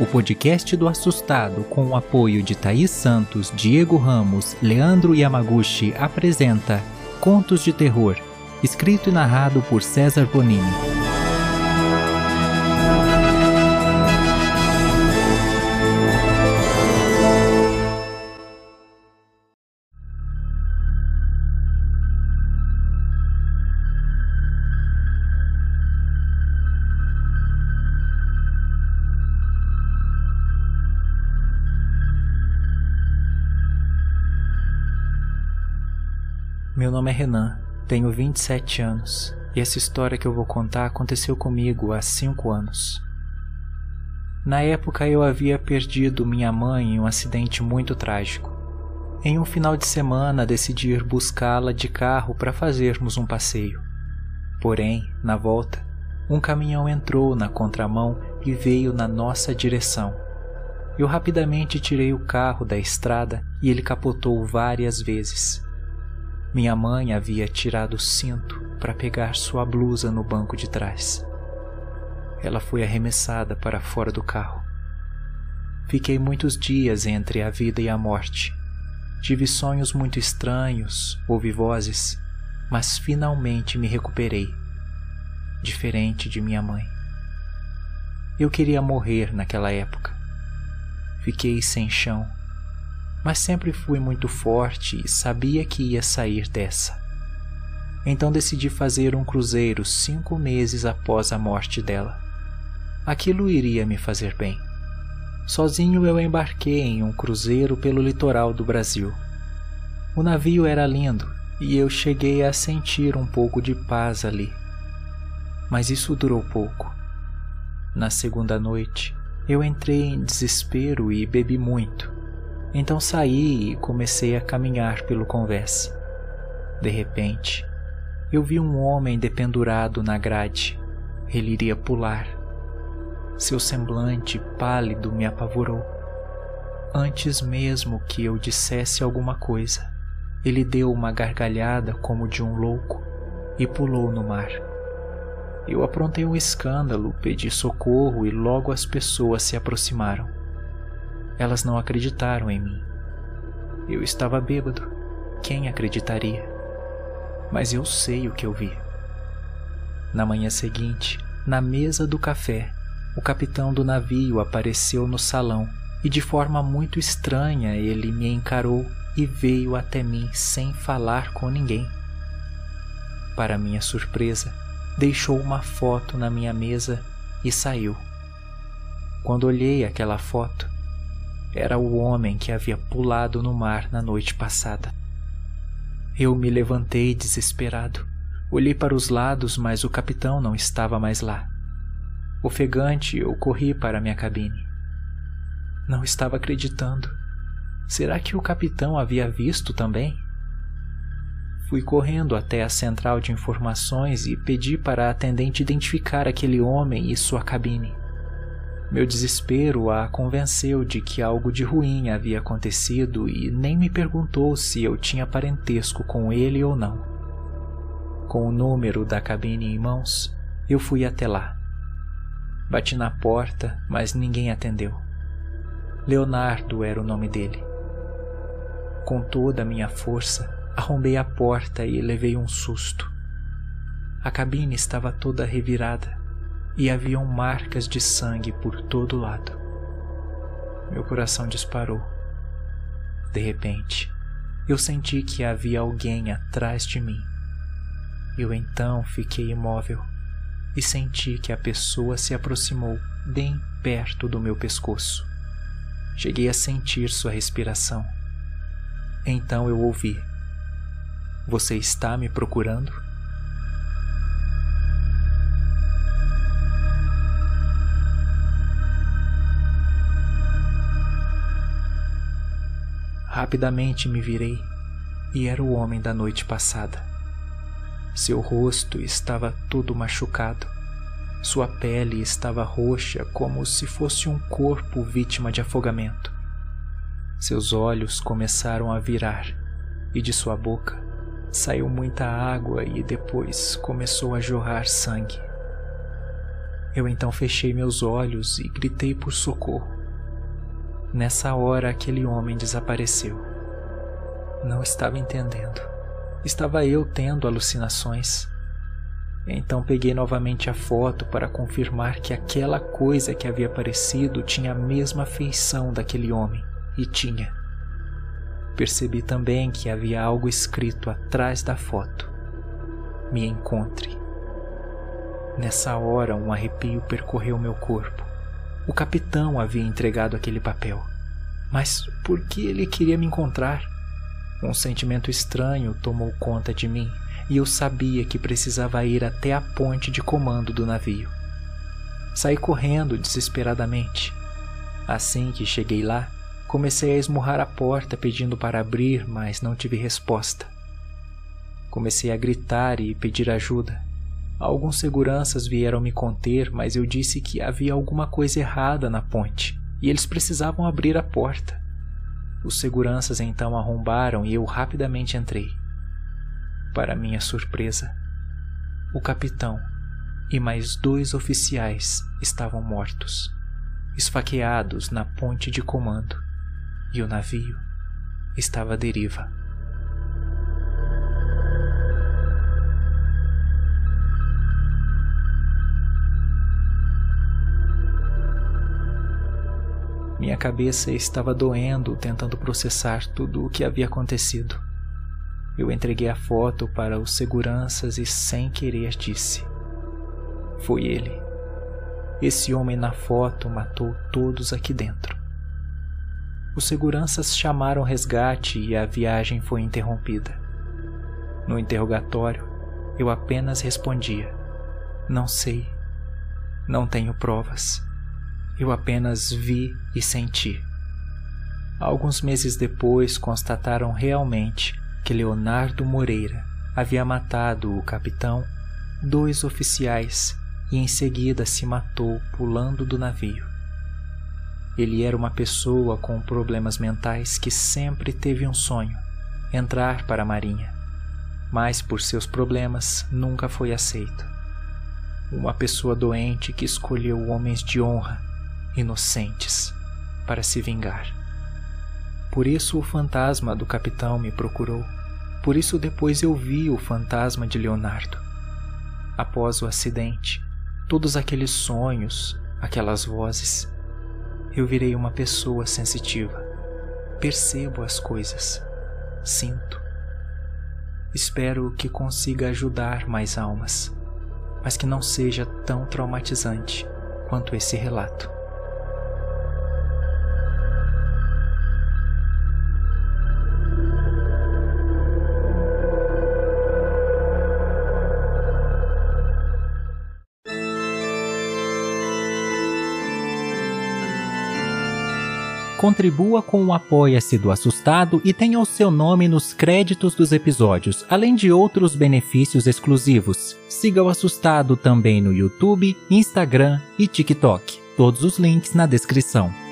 O podcast do Assustado, com o apoio de Thaís Santos, Diego Ramos, Leandro Yamaguchi, apresenta Contos de Terror, escrito e narrado por César Bonini. Meu nome é Renan, tenho 27 anos e essa história que eu vou contar aconteceu comigo há 5 anos. Na época eu havia perdido minha mãe em um acidente muito trágico. Em um final de semana decidi ir buscá-la de carro para fazermos um passeio. Porém, na volta, um caminhão entrou na contramão e veio na nossa direção. Eu rapidamente tirei o carro da estrada e ele capotou várias vezes. Minha mãe havia tirado o cinto para pegar sua blusa no banco de trás. Ela foi arremessada para fora do carro. Fiquei muitos dias entre a vida e a morte. Tive sonhos muito estranhos, ouvi vozes, mas finalmente me recuperei, diferente de minha mãe. Eu queria morrer naquela época. Fiquei sem chão mas sempre fui muito forte e sabia que ia sair dessa. Então decidi fazer um cruzeiro cinco meses após a morte dela. Aquilo iria me fazer bem. Sozinho eu embarquei em um cruzeiro pelo litoral do Brasil. O navio era lindo e eu cheguei a sentir um pouco de paz ali. Mas isso durou pouco. Na segunda noite, eu entrei em desespero e bebi muito. Então saí e comecei a caminhar pelo convés. De repente, eu vi um homem dependurado na grade. Ele iria pular. Seu semblante pálido me apavorou. Antes mesmo que eu dissesse alguma coisa, ele deu uma gargalhada como de um louco e pulou no mar. Eu aprontei um escândalo, pedi socorro e logo as pessoas se aproximaram. Elas não acreditaram em mim. Eu estava bêbado. Quem acreditaria? Mas eu sei o que eu vi. Na manhã seguinte, na mesa do café, o capitão do navio apareceu no salão e de forma muito estranha ele me encarou e veio até mim sem falar com ninguém. Para minha surpresa, deixou uma foto na minha mesa e saiu. Quando olhei aquela foto, era o homem que havia pulado no mar na noite passada. Eu me levantei desesperado. Olhei para os lados, mas o capitão não estava mais lá. Ofegante, eu corri para minha cabine. Não estava acreditando. Será que o capitão havia visto também? Fui correndo até a central de informações e pedi para a atendente identificar aquele homem e sua cabine. Meu desespero a convenceu de que algo de ruim havia acontecido e nem me perguntou se eu tinha parentesco com ele ou não. Com o número da cabine em mãos, eu fui até lá. Bati na porta, mas ninguém atendeu. Leonardo era o nome dele. Com toda a minha força, arrombei a porta e levei um susto. A cabine estava toda revirada e haviam marcas de sangue por todo lado. Meu coração disparou. De repente, eu senti que havia alguém atrás de mim. Eu então fiquei imóvel e senti que a pessoa se aproximou bem perto do meu pescoço. Cheguei a sentir sua respiração. Então eu ouvi: Você está me procurando? Rapidamente me virei e era o homem da noite passada. Seu rosto estava todo machucado. Sua pele estava roxa como se fosse um corpo vítima de afogamento. Seus olhos começaram a virar e de sua boca saiu muita água e depois começou a jorrar sangue. Eu então fechei meus olhos e gritei por socorro. Nessa hora, aquele homem desapareceu. Não estava entendendo. Estava eu tendo alucinações. Então peguei novamente a foto para confirmar que aquela coisa que havia aparecido tinha a mesma feição daquele homem, e tinha. Percebi também que havia algo escrito atrás da foto. Me encontre. Nessa hora, um arrepio percorreu meu corpo. O capitão havia entregado aquele papel. Mas por que ele queria me encontrar? Um sentimento estranho tomou conta de mim e eu sabia que precisava ir até a ponte de comando do navio. Saí correndo desesperadamente. Assim que cheguei lá, comecei a esmurrar a porta pedindo para abrir, mas não tive resposta. Comecei a gritar e pedir ajuda. Alguns seguranças vieram me conter, mas eu disse que havia alguma coisa errada na ponte e eles precisavam abrir a porta. Os seguranças então arrombaram e eu rapidamente entrei. Para minha surpresa, o capitão e mais dois oficiais estavam mortos, esfaqueados na ponte de comando, e o navio estava à deriva. Minha cabeça estava doendo tentando processar tudo o que havia acontecido. Eu entreguei a foto para os seguranças e, sem querer, disse: Foi ele. Esse homem na foto matou todos aqui dentro. Os seguranças chamaram resgate e a viagem foi interrompida. No interrogatório, eu apenas respondia: Não sei. Não tenho provas. Eu apenas vi e senti. Alguns meses depois, constataram realmente que Leonardo Moreira havia matado o capitão, dois oficiais e em seguida se matou pulando do navio. Ele era uma pessoa com problemas mentais que sempre teve um sonho: entrar para a Marinha, mas por seus problemas nunca foi aceito. Uma pessoa doente que escolheu homens de honra inocentes para se vingar. Por isso o fantasma do capitão me procurou. Por isso depois eu vi o fantasma de Leonardo. Após o acidente, todos aqueles sonhos, aquelas vozes, eu virei uma pessoa sensitiva. Percebo as coisas, sinto. Espero que consiga ajudar mais almas, mas que não seja tão traumatizante quanto esse relato. Contribua com o Apoia-se do Assustado e tenha o seu nome nos créditos dos episódios, além de outros benefícios exclusivos. Siga o Assustado também no YouTube, Instagram e TikTok. Todos os links na descrição.